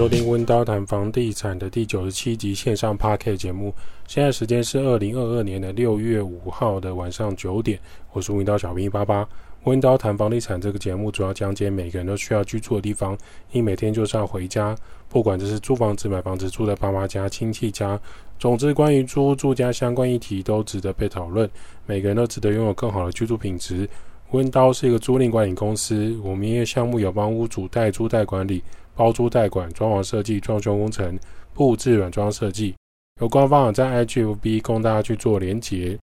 收听温刀谈房地产的第九十七集线上 Podcast 节目。现在时间是二零二二年的六月五号的晚上九点。我是温刀小兵八八。温刀谈房地产这个节目主要讲解每个人都需要居住的地方。你每天就是要回家，不管这是租房子、买房子、住在爸妈家、亲戚家，总之关于租住家相关议题都值得被讨论。每个人都值得拥有更好的居住品质。温刀是一个租赁管理公司，我们营业项目有帮屋主代租代管理。包租代管、装潢设计、装修工程、布置软装设计，有官方网站 IGFB 供大家去做连结。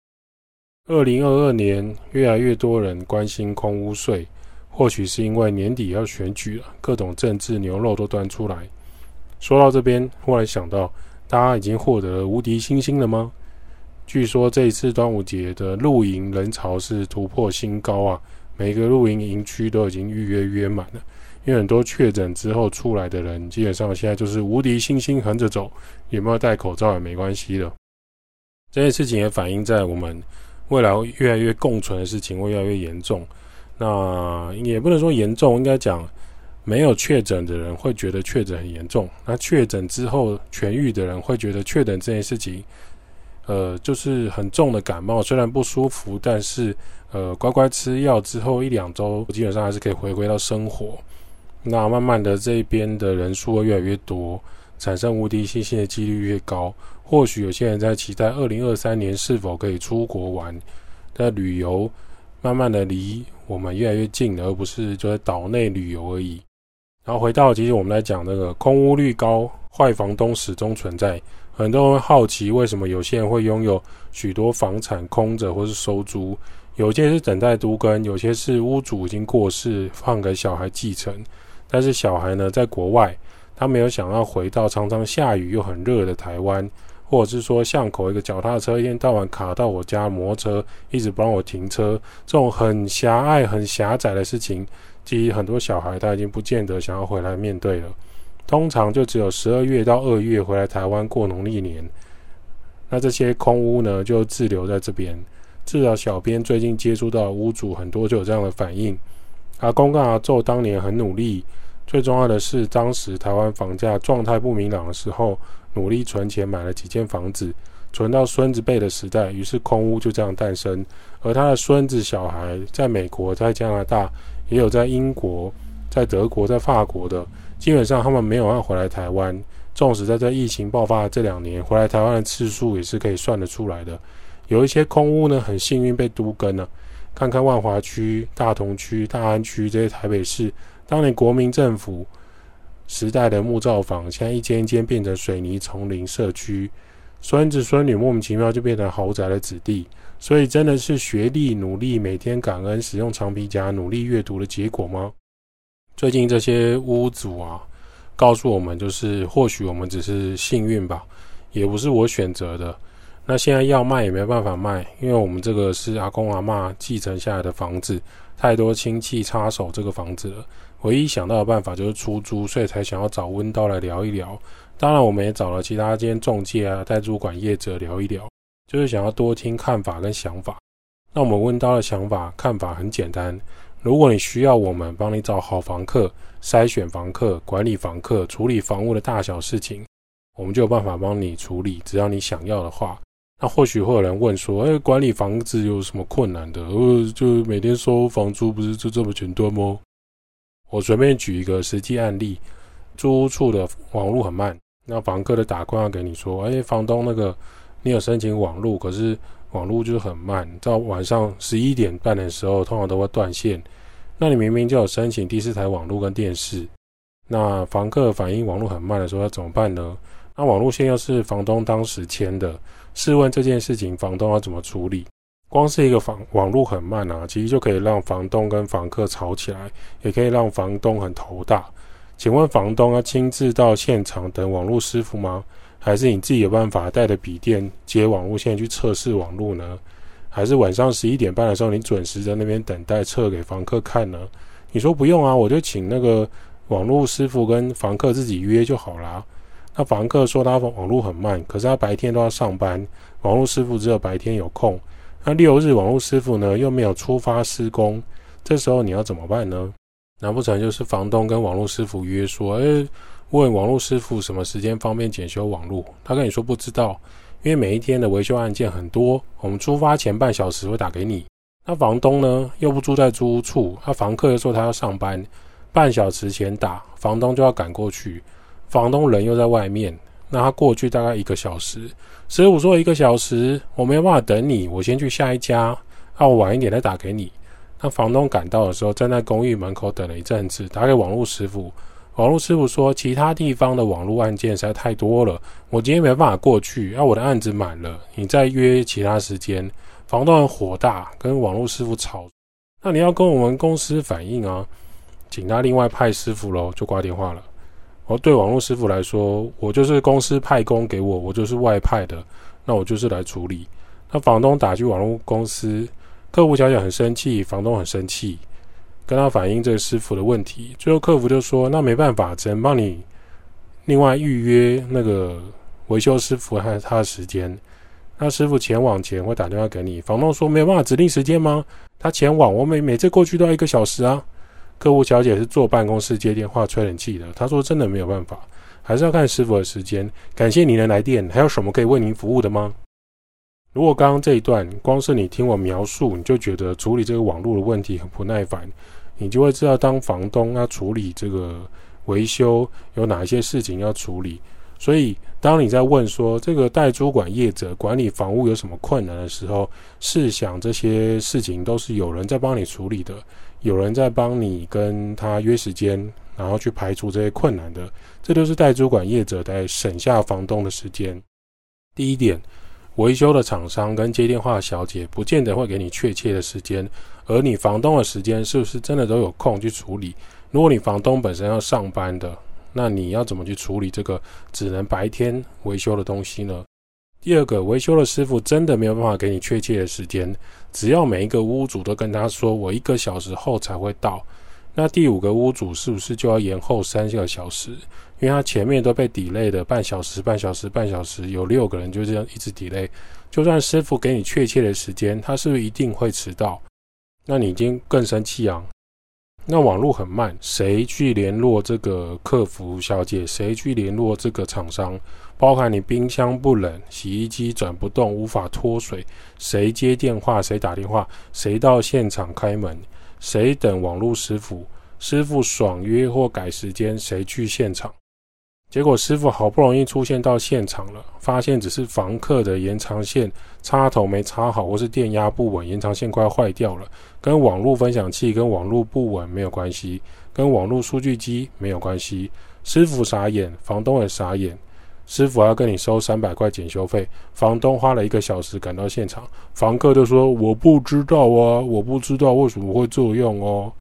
二零二二年，越来越多人关心空屋税，或许是因为年底要选举了，各种政治牛肉都端出来。说到这边，忽然想到，大家已经获得了无敌星星了吗？据说这一次端午节的露营人潮是突破新高啊，每个露营营区都已经预约约满了。因为很多确诊之后出来的人，基本上现在就是无敌星星横着走，有没有戴口罩也没关系的。这件事情也反映在我们未来越来越共存的事情会越来越严重。那也不能说严重，应该讲没有确诊的人会觉得确诊很严重，那确诊之后痊愈的人会觉得确诊这件事情，呃，就是很重的感冒，虽然不舒服，但是呃，乖乖吃药之后一两周，基本上还是可以回归到生活。那慢慢的，这边的人数会越来越多，产生无敌星星的几率越高。或许有些人在期待二零二三年是否可以出国玩，但旅游慢慢的离我们越来越近了，而不是就在岛内旅游而已。然后回到其实我们来讲那个空屋率高，坏房东始终存在。很多人会好奇，为什么有些人会拥有许多房产空着或是收租？有些是等待都更，有些是屋主已经过世，放给小孩继承。但是小孩呢，在国外，他没有想要回到常常下雨又很热的台湾，或者是说巷口一个脚踏车一天到晚卡到我家摩托车，一直不让我停车，这种很狭隘、很狭窄的事情，其实很多小孩他已经不见得想要回来面对了。通常就只有十二月到二月回来台湾过农历年，那这些空屋呢，就滞留在这边。至少小编最近接触到屋主很多就有这样的反应，阿公跟阿祖当年很努力。最重要的是，当时台湾房价状态不明朗的时候，努力存钱买了几间房子，存到孙子辈的时代，于是空屋就这样诞生。而他的孙子小孩在美国、在加拿大，也有在英国、在德国、在法国的，基本上他们没有要回来台湾。纵使在这疫情爆发的这两年，回来台湾的次数也是可以算得出来的。有一些空屋呢，很幸运被都更了。看看万华区、大同区、大安区这些台北市。当年国民政府时代的木造房，现在一间一间变成水泥丛林社区，孙子孙女莫名其妙就变成豪宅的子弟，所以真的是学历努力，每天感恩使用长皮夹，努力阅读的结果吗？最近这些屋主啊，告诉我们，就是或许我们只是幸运吧，也不是我选择的。那现在要卖也没办法卖，因为我们这个是阿公阿嬷继承下来的房子，太多亲戚插手这个房子了。唯一想到的办法就是出租，所以才想要找温刀来聊一聊。当然，我们也找了其他间中介啊、代租管业者聊一聊，就是想要多听看法跟想法。那我们温刀的想法、看法很简单：如果你需要我们帮你找好房客、筛选房客、管理房客、处理房屋的大小事情，我们就有办法帮你处理。只要你想要的话，那或许会有人问说：“哎，管理房子有什么困难的？呃，就每天收房租，不是就这么简单吗？”我随便举一个实际案例，租屋处的网络很慢，那房客的打电话给你说，哎，房东那个你有申请网络，可是网络就是很慢，到晚上十一点半的时候，通常都会断线。那你明明就有申请第四台网络跟电视，那房客反映网络很慢的时候要怎么办呢？那网络线又是房东当时签的，试问这件事情房东要怎么处理？光是一个房网络很慢啊，其实就可以让房东跟房客吵起来，也可以让房东很头大。请问房东要亲自到现场等网络师傅吗？还是你自己有办法带着笔电接网络线去测试网络呢？还是晚上十一点半的时候你准时在那边等待测给房客看呢？你说不用啊，我就请那个网络师傅跟房客自己约就好啦。那房客说他网络很慢，可是他白天都要上班，网络师傅只有白天有空。那六日网络师傅呢，又没有出发施工，这时候你要怎么办呢？难不成就是房东跟网络师傅约说，诶，问网络师傅什么时间方便检修网络，他跟你说不知道，因为每一天的维修案件很多，我们出发前半小时会打给你。那房东呢，又不住在租屋处，那房客又说他要上班，半小时前打，房东就要赶过去，房东人又在外面，那他过去大概一个小时，师傅说一个小时，我没有办法等你，我先去下一家，那我晚一点再打给你。那房东赶到的时候，站在公寓门口等了一阵子，打给网络师傅，网络师傅说其他地方的网络案件实在太多了，我今天没办法过去，那我的案子满了，你再约其他时间。房东很火大，跟网络师傅吵。那你要跟我们公司反映啊，请他另外派师傅喽，就挂电话了。哦，对网络师傅来说，我就是公司派工给我，我就是外派的，那我就是来处理。那房东打去网络公司，客服小姐很生气，房东很生气，跟他反映这个师傅的问题。最后客服就说，那没办法，只能帮你另外预约那个维修师傅和他的时间。那师傅前往前会打电话给你，房东说没有办法指定时间吗？他前往，我每每次过去都要一个小时啊。客户小姐是坐办公室接电话吹冷气的，她说真的没有办法，还是要看师傅的时间。感谢您的来电，还有什么可以为您服务的吗？如果刚刚这一段光是你听我描述，你就觉得处理这个网络的问题很不耐烦，你就会知道当房东要处理这个维修有哪一些事情要处理。所以，当你在问说这个代租管业者管理房屋有什么困难的时候，试想这些事情都是有人在帮你处理的，有人在帮你跟他约时间，然后去排除这些困难的，这都是代租管业者在省下房东的时间。第一点，维修的厂商跟接电话的小姐不见得会给你确切的时间，而你房东的时间是不是真的都有空去处理？如果你房东本身要上班的，那你要怎么去处理这个只能白天维修的东西呢？第二个，维修的师傅真的没有办法给你确切的时间，只要每一个屋主都跟他说我一个小时后才会到，那第五个屋主是不是就要延后三个小时？因为他前面都被 delay 的半小时、半小时、半小时，有六个人就这样一直 delay，就算师傅给你确切的时间，他是不是一定会迟到？那你已经更生气啊！那网络很慢，谁去联络这个客服小姐？谁去联络这个厂商？包含你冰箱不冷，洗衣机转不动，无法脱水，谁接电话？谁打电话？谁到现场开门？谁等网络师傅？师傅爽约或改时间？谁去现场？结果师傅好不容易出现到现场了，发现只是房客的延长线插头没插好，或是电压不稳，延长线快坏掉了，跟网络分享器跟网络不稳没有关系，跟网络数据机没有关系。师傅傻眼，房东也傻眼。师傅要跟你收三百块检修费，房东花了一个小时赶到现场，房客就说我不知道啊，我不知道为什么会作用哦。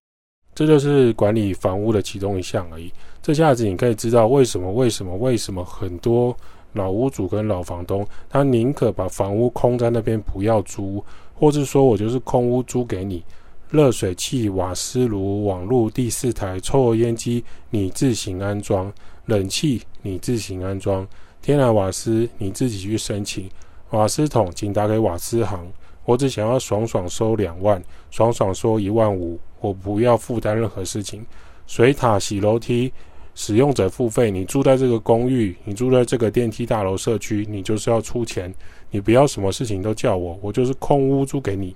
这就是管理房屋的其中一项而已。这下子你可以知道为什么、为什么、为什么很多老屋主跟老房东，他宁可把房屋空在那边不要租，或是说我就是空屋租给你，热水器、瓦斯炉、网络、第四台抽油烟机你自行安装，冷气你自行安装，天然瓦斯你自己去申请，瓦斯桶请打给瓦斯行。我只想要爽爽收两万，爽爽收一万五。我不要负担任何事情，水塔、洗楼梯，使用者付费。你住在这个公寓，你住在这个电梯大楼社区，你就是要出钱。你不要什么事情都叫我，我就是空屋租给你。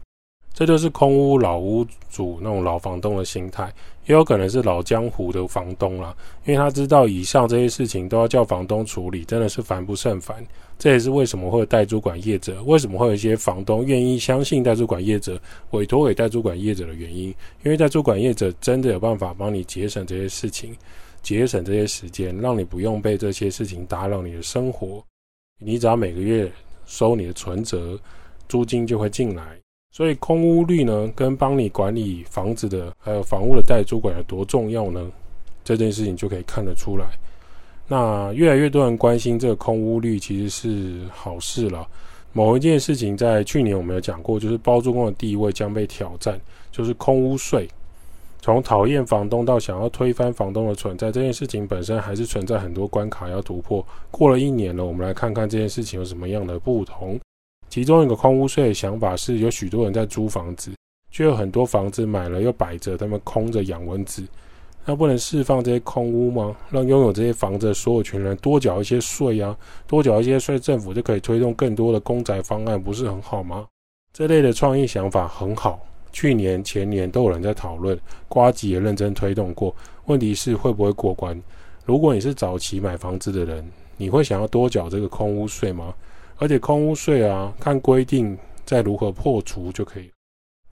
这就是空屋老屋主那种老房东的心态，也有可能是老江湖的房东啦，因为他知道以上这些事情都要叫房东处理，真的是烦不胜烦。这也是为什么会有代租管业者，为什么会有一些房东愿意相信代租管业者，委托给代租管业者的原因。因为代租管业者真的有办法帮你节省这些事情，节省这些时间，让你不用被这些事情打扰你的生活。你只要每个月收你的存折，租金就会进来。所以空屋率呢，跟帮你管理房子的，还有房屋的代租管有多重要呢？这件事情就可以看得出来。那越来越多人关心这个空屋率，其实是好事了。某一件事情在去年我们有讲过，就是包租公的地位将被挑战，就是空屋税。从讨厌房东到想要推翻房东的存在，这件事情本身还是存在很多关卡要突破。过了一年了，我们来看看这件事情有什么样的不同。其中一个空屋税的想法是，有许多人在租房子，却有很多房子买了又摆着，他们空着养蚊子。那不能释放这些空屋吗？让拥有这些房子的所有权人多缴一些税啊，多缴一些税，政府就可以推动更多的公宅方案，不是很好吗？这类的创意想法很好，去年前年都有人在讨论，瓜吉也认真推动过。问题是会不会过关？如果你是早期买房子的人，你会想要多缴这个空屋税吗？而且空屋税啊，看规定再如何破除就可以。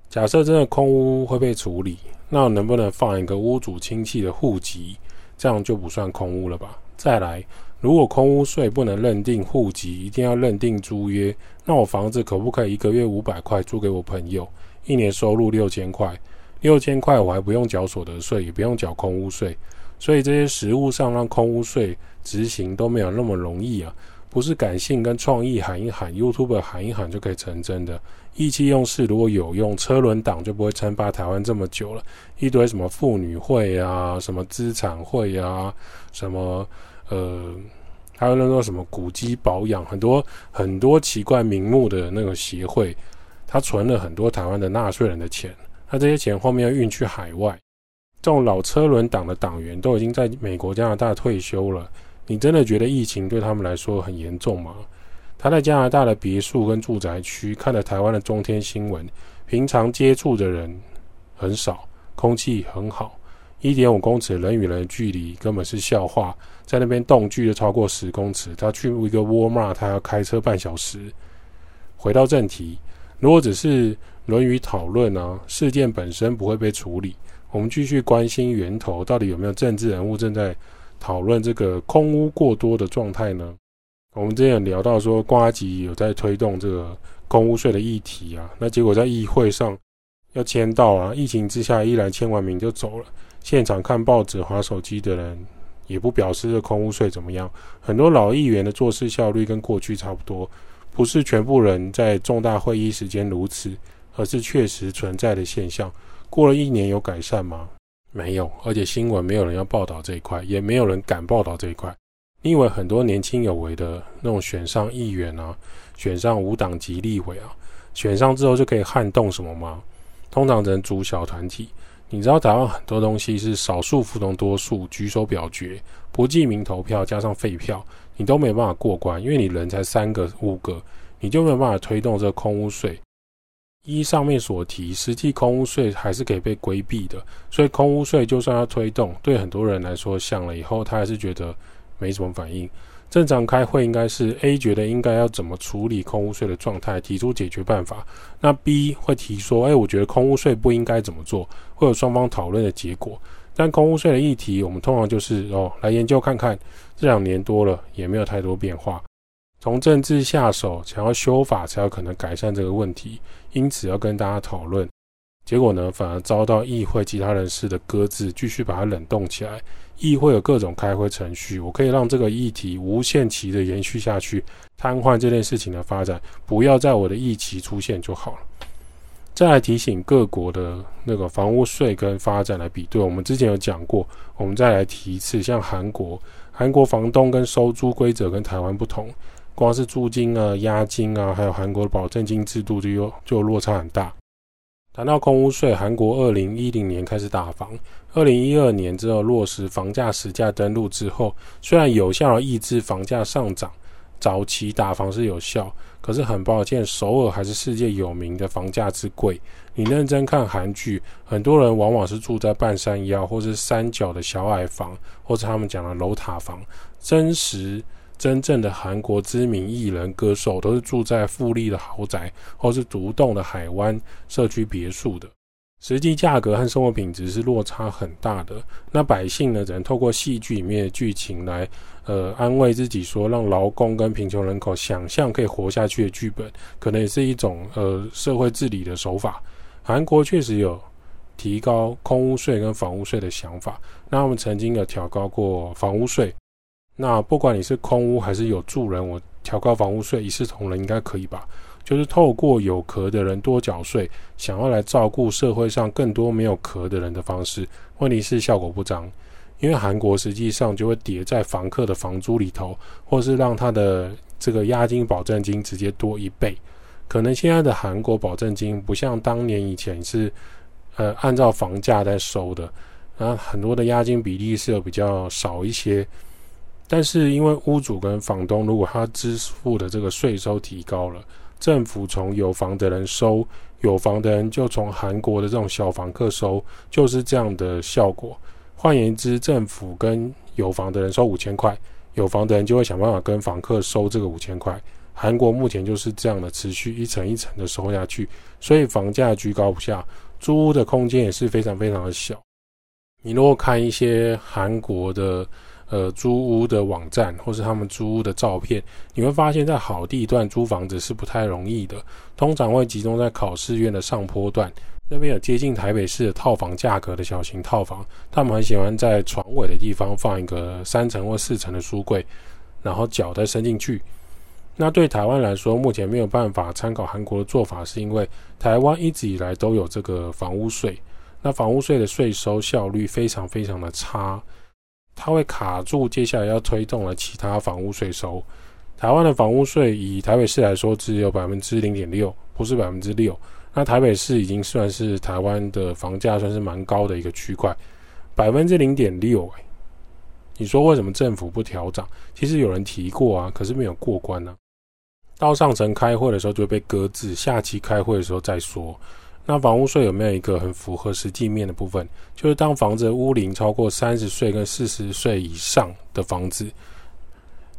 假设真的空屋会被处理，那能不能放一个屋主亲戚的户籍，这样就不算空屋了吧？再来，如果空屋税不能认定户籍，一定要认定租约，那我房子可不可以一个月五百块租给我朋友，一年收入六千块？六千块我还不用缴所得税，也不用缴空屋税，所以这些实务上让空屋税执行都没有那么容易啊。不是感性跟创意喊一喊，YouTube 喊一喊就可以成真的。意气用事如果有用，车轮党就不会称霸台湾这么久了。一堆什么妇女会啊，什么资产会啊，什么呃，还有那个什么古迹保养，很多很多奇怪名目的那个协会，他存了很多台湾的纳税人的钱，那这些钱后面要运去海外。这种老车轮党的党员都已经在美国、加拿大退休了。你真的觉得疫情对他们来说很严重吗？他在加拿大的别墅跟住宅区看了台湾的中天新闻，平常接触的人很少，空气很好，一点五公尺人与人的距离根本是笑话，在那边动距就超过十公尺，他去一个沃尔玛，他要开车半小时。回到正题，如果只是论语讨论啊，事件本身不会被处理，我们继续关心源头，到底有没有政治人物正在。讨论这个空屋过多的状态呢？我们之前聊到说，瓜吉有在推动这个空屋税的议题啊，那结果在议会上要签到啊，疫情之下依然签完名就走了。现场看报纸、划手机的人也不表示这空屋税怎么样。很多老议员的做事效率跟过去差不多，不是全部人在重大会议时间如此，而是确实存在的现象。过了一年有改善吗？没有，而且新闻没有人要报道这一块，也没有人敢报道这一块。你以为很多年轻有为的那种选上议员啊，选上无党籍立委啊，选上之后就可以撼动什么吗？通常只能组小团体。你知道台湾很多东西是少数服从多数，举手表决，不记名投票加上废票，你都没办法过关，因为你人才三个五个，你就没有办法推动这个空屋税。依上面所提，实际空屋税还是可以被规避的，所以空屋税就算要推动，对很多人来说，想了以后他还是觉得没什么反应。正常开会应该是 A 觉得应该要怎么处理空屋税的状态，提出解决办法。那 B 会提说，哎，我觉得空屋税不应该怎么做，会有双方讨论的结果。但空屋税的议题，我们通常就是哦，来研究看看，这两年多了也没有太多变化。从政治下手，想要修法才有可能改善这个问题，因此要跟大家讨论。结果呢，反而遭到议会其他人士的搁置，继续把它冷冻起来。议会有各种开会程序，我可以让这个议题无限期的延续下去，瘫痪这件事情的发展，不要在我的议期出现就好了。再来提醒各国的那个房屋税跟发展来比对，我们之前有讲过，我们再来提一次，像韩国，韩国房东跟收租规则跟台湾不同。光是租金啊、押金啊，还有韩国的保证金制度就有就落差很大。谈到空屋税，韩国二零一零年开始打房，二零一二年之后落实房价实价登录之后，虽然有效抑制房价上涨，早期打房是有效，可是很抱歉，首尔还是世界有名的房价之贵。你认真看韩剧，很多人往往是住在半山腰或是山脚的小矮房，或者他们讲的楼塔房，真实。真正的韩国知名艺人、歌手都是住在富丽的豪宅，或是独栋的海湾社区别墅的，实际价格和生活品质是落差很大的。那百姓呢，只能透过戏剧里面的剧情来，呃，安慰自己说，让劳工跟贫穷人口想象可以活下去的剧本，可能也是一种呃社会治理的手法。韩国确实有提高空屋税跟房屋税的想法，那我们曾经有调高过房屋税。那不管你是空屋还是有住人，我调高房屋税一视同仁，应该可以吧？就是透过有壳的人多缴税，想要来照顾社会上更多没有壳的人的方式。问题是效果不彰，因为韩国实际上就会叠在房客的房租里头，或是让他的这个押金保证金直接多一倍。可能现在的韩国保证金不像当年以前是呃按照房价在收的。那很多的押金比例是有比较少一些。但是因为屋主跟房东如果他支付的这个税收提高了，政府从有房的人收，有房的人就从韩国的这种小房客收，就是这样的效果。换言之，政府跟有房的人收五千块，有房的人就会想办法跟房客收这个五千块。韩国目前就是这样的，持续一层一层的收下去，所以房价居高不下，租屋的空间也是非常非常的小。你如果看一些韩国的呃租屋的网站，或是他们租屋的照片，你会发现在好地段租房子是不太容易的，通常会集中在考试院的上坡段，那边有接近台北市的套房价格的小型套房，他们很喜欢在床尾的地方放一个三层或四层的书柜，然后脚再伸进去。那对台湾来说，目前没有办法参考韩国的做法，是因为台湾一直以来都有这个房屋税。那房屋税的税收效率非常非常的差，它会卡住接下来要推动的其他房屋税收。台湾的房屋税以台北市来说，只有百分之零点六，不是百分之六。那台北市已经算是台湾的房价算是蛮高的一个区块，百分之零点六。你说为什么政府不调涨？其实有人提过啊，可是没有过关呢、到上层开会的时候就会被搁置，下期开会的时候再说。那房屋税有没有一个很符合实际面的部分？就是当房子的屋龄超过三十岁跟四十岁以上的房子，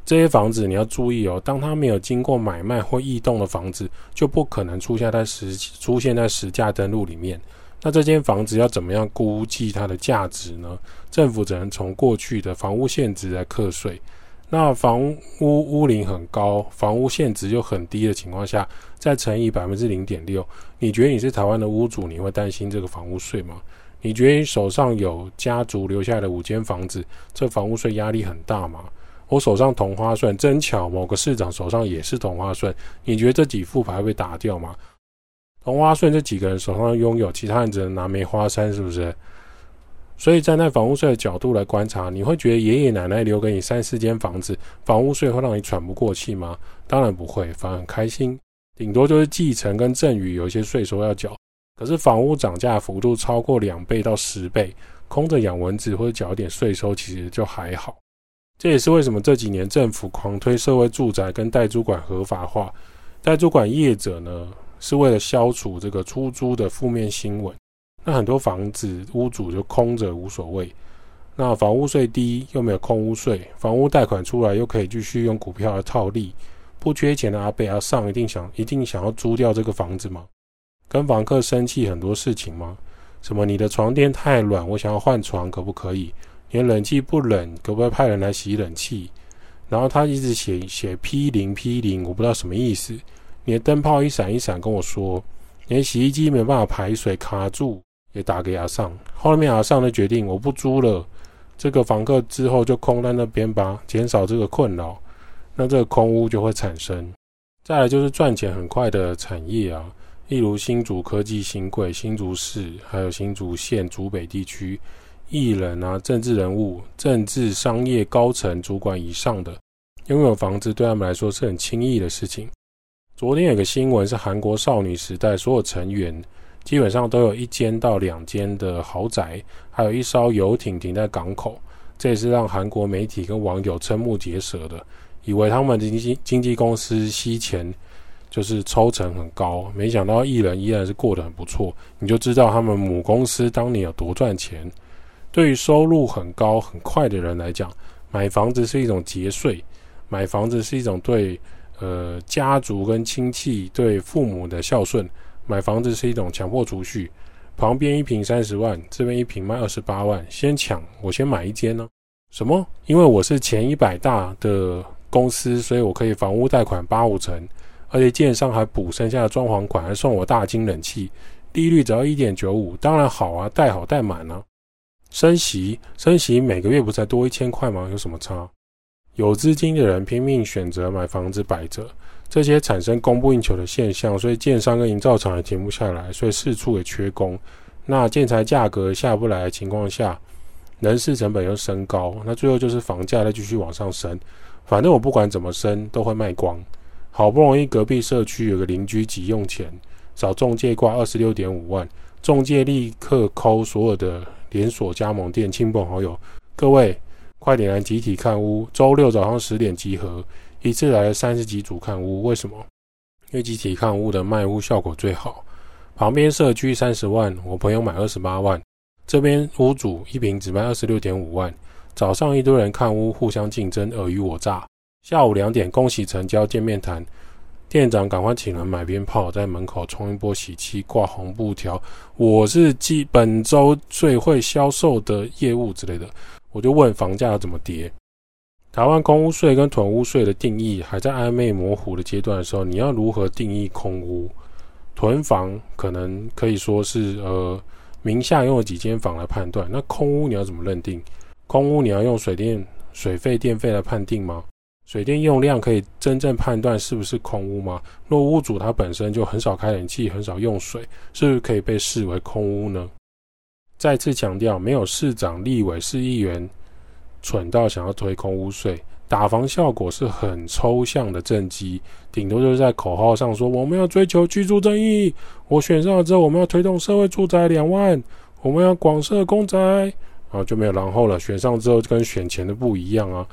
这些房子你要注意哦，当它没有经过买卖或异动的房子，就不可能出现在实出现在实价登录里面。那这间房子要怎么样估计它的价值呢？政府只能从过去的房屋现值来课税。那房屋屋龄很高，房屋现值又很低的情况下，再乘以百分之零点六，你觉得你是台湾的屋主，你会担心这个房屋税吗？你觉得你手上有家族留下的五间房子，这房屋税压力很大吗？我手上同花顺，真巧，某个市长手上也是同花顺，你觉得这几副牌会被打掉吗？同花顺这几个人手上拥有，其他人只能拿梅花三，是不是？所以站在房屋税的角度来观察，你会觉得爷爷奶奶留给你三四间房子，房屋税会让你喘不过气吗？当然不会，反而很开心。顶多就是继承跟赠与有一些税收要缴，可是房屋涨价幅度超过两倍到十倍，空着养蚊子或者缴一点税收，其实就还好。这也是为什么这几年政府狂推社会住宅跟代租管合法化，代租管业者呢，是为了消除这个出租的负面新闻。那很多房子屋主就空着无所谓，那房屋税低又没有空屋税，房屋贷款出来又可以继续用股票来套利，不缺钱的阿贝阿上一定想一定想要租掉这个房子吗？跟房客生气很多事情吗？什么你的床垫太软，我想要换床可不可以？连冷气不冷，可不可以派人来洗冷气？然后他一直写写 P 零 P 零，我不知道什么意思。你的灯泡一闪一闪跟我说，你的洗衣机没办法排水卡住。也打给阿尚，后面阿尚的决定，我不租了，这个房客之后就空在那边吧，减少这个困扰，那这个空屋就会产生。再来就是赚钱很快的产业啊，例如新竹科技新贵、新竹市，还有新竹县竹北地区，艺人啊、政治人物、政治商业高层主管以上的，拥有房子对他们来说是很轻易的事情。昨天有个新闻是韩国少女时代所有成员。基本上都有一间到两间的豪宅，还有一艘游艇停在港口，这也是让韩国媒体跟网友瞠目结舌的，以为他们的经经纪公司吸钱就是抽成很高，没想到艺人依然是过得很不错，你就知道他们母公司当年有多赚钱。对于收入很高很快的人来讲，买房子是一种节税，买房子是一种对呃家族跟亲戚对父母的孝顺。买房子是一种强迫储蓄，旁边一平三十万，这边一平卖二十八万，先抢，我先买一间呢？什么？因为我是前一百大的公司，所以我可以房屋贷款八五成，而且建商还补剩下的装潢款，还送我大金冷气，利率只要一点九五，当然好啊，贷好贷满啊。升息，升息每个月不才多一千块吗？有什么差？有资金的人拼命选择买房子摆着。这些产生供不应求的现象，所以建商跟营造厂也停不下来，所以四处也缺工。那建材价格下不来的情况下，人事成本又升高，那最后就是房价再继续往上升。反正我不管怎么升，都会卖光。好不容易隔壁社区有个邻居急用钱，找中介挂二十六点五万，中介立刻扣所有的连锁加盟店，亲朋好友，各位快点来集体看屋。周六早上十点集合，一次来了三十几组看屋。为什么？因为集体看屋的卖屋效果最好。旁边社区三十万，我朋友买二十八万，这边屋主一平只卖二十六点五万。早上一堆人看屋，互相竞争，尔虞我诈。下午两点，恭喜成交，见面谈。店长赶快请人买鞭炮，在门口冲一波喜气，挂红布条。我是继本周最会销售的业务之类的。我就问房价要怎么跌？台湾空屋税跟囤屋税的定义还在暧昧模糊的阶段的时候，你要如何定义空屋？囤房可能可以说是呃名下用了几间房来判断，那空屋你要怎么认定？空屋你要用水电、水费、电费来判定吗？水电用量可以真正判断是不是空屋吗？若屋主他本身就很少开冷气、很少用水，是不是可以被视为空屋呢？再次强调，没有市长、立委、市议员蠢到想要推空屋税，打房效果是很抽象的政绩，顶多就是在口号上说我们要追求居住正义，我选上了之后我们要推动社会住宅两万，我们要广设公宅。然后就没有然后了。选上之后跟选前的不一样啊！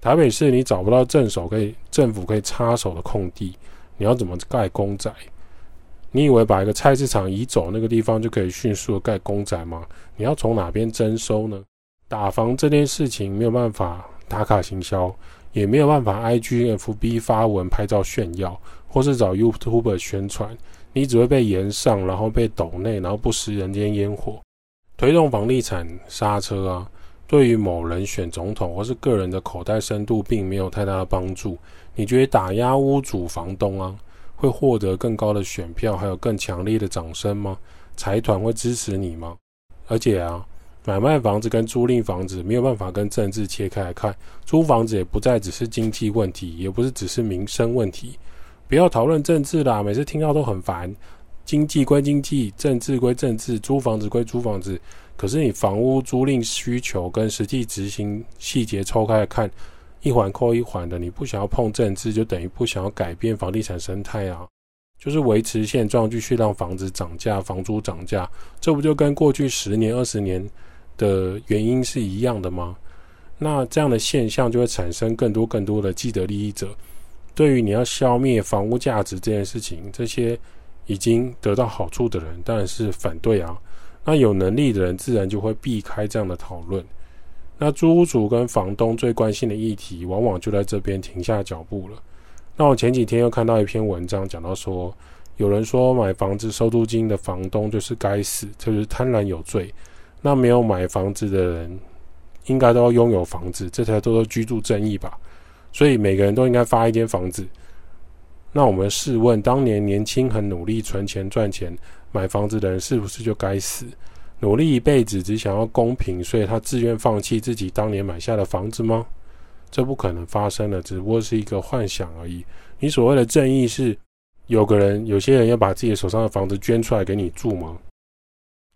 台北市你找不到正手可以政府可以插手的空地，你要怎么盖公宅？你以为把一个菜市场移走那个地方就可以迅速的盖公宅吗？你要从哪边征收呢？打房这件事情没有办法打卡行销，也没有办法 IG、FB 发文拍照炫耀，或是找 YouTuber 宣传，你只会被延上，然后被抖内，然后不食人间烟火。推动房地产刹车啊，对于某人选总统或是个人的口袋深度并没有太大的帮助。你觉得打压屋主、房东啊，会获得更高的选票，还有更强烈的掌声吗？财团会支持你吗？而且啊，买卖房子跟租赁房子没有办法跟政治切开来看，租房子也不再只是经济问题，也不是只是民生问题。不要讨论政治啦，每次听到都很烦。经济归经济，政治归政治，租房子归租房子。可是你房屋租赁需求跟实际执行细节抽开来看，一环扣一环的。你不想要碰政治，就等于不想要改变房地产生态啊，就是维持现状，继续让房子涨价、房租涨价。这不就跟过去十年、二十年的原因是一样的吗？那这样的现象就会产生更多更多的既得利益者。对于你要消灭房屋价值这件事情，这些。已经得到好处的人当然是反对啊，那有能力的人自然就会避开这样的讨论。那租屋主跟房东最关心的议题，往往就在这边停下脚步了。那我前几天又看到一篇文章，讲到说，有人说买房子收租金的房东就是该死，就是贪婪有罪。那没有买房子的人，应该都要拥有房子，这才叫做居住正义吧？所以每个人都应该发一间房子。那我们试问，当年年轻很努力存钱赚钱买房子的人，是不是就该死？努力一辈子只想要公平，所以他自愿放弃自己当年买下的房子吗？这不可能发生的，只不过是一个幻想而已。你所谓的正义是，有个人、有些人要把自己手上的房子捐出来给你住吗？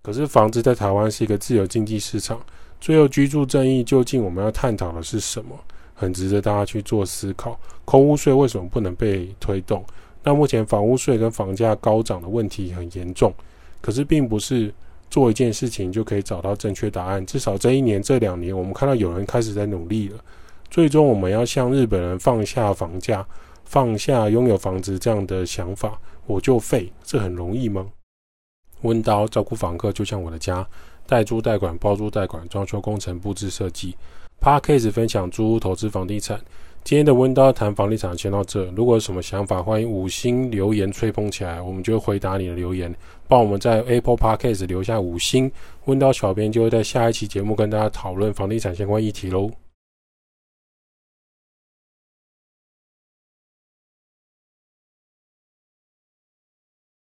可是房子在台湾是一个自由经济市场，最后居住正义究竟我们要探讨的是什么？很值得大家去做思考，空屋税为什么不能被推动？那目前房屋税跟房价高涨的问题很严重，可是并不是做一件事情就可以找到正确答案。至少这一年、这两年，我们看到有人开始在努力了。最终，我们要向日本人放下房价、放下拥有房子这样的想法，我就废，这很容易吗？温刀照顾房客就像我的家，代租代管、包租代管、装修工程、布置设计。Podcast 分享租屋投资房地产，今天的温刀谈房地产先到这。如果有什么想法，欢迎五星留言吹捧起来，我们就会回答你的留言。帮我们在 Apple Podcast 留下五星，温刀小编就会在下一期节目跟大家讨论房地产相关议题喽。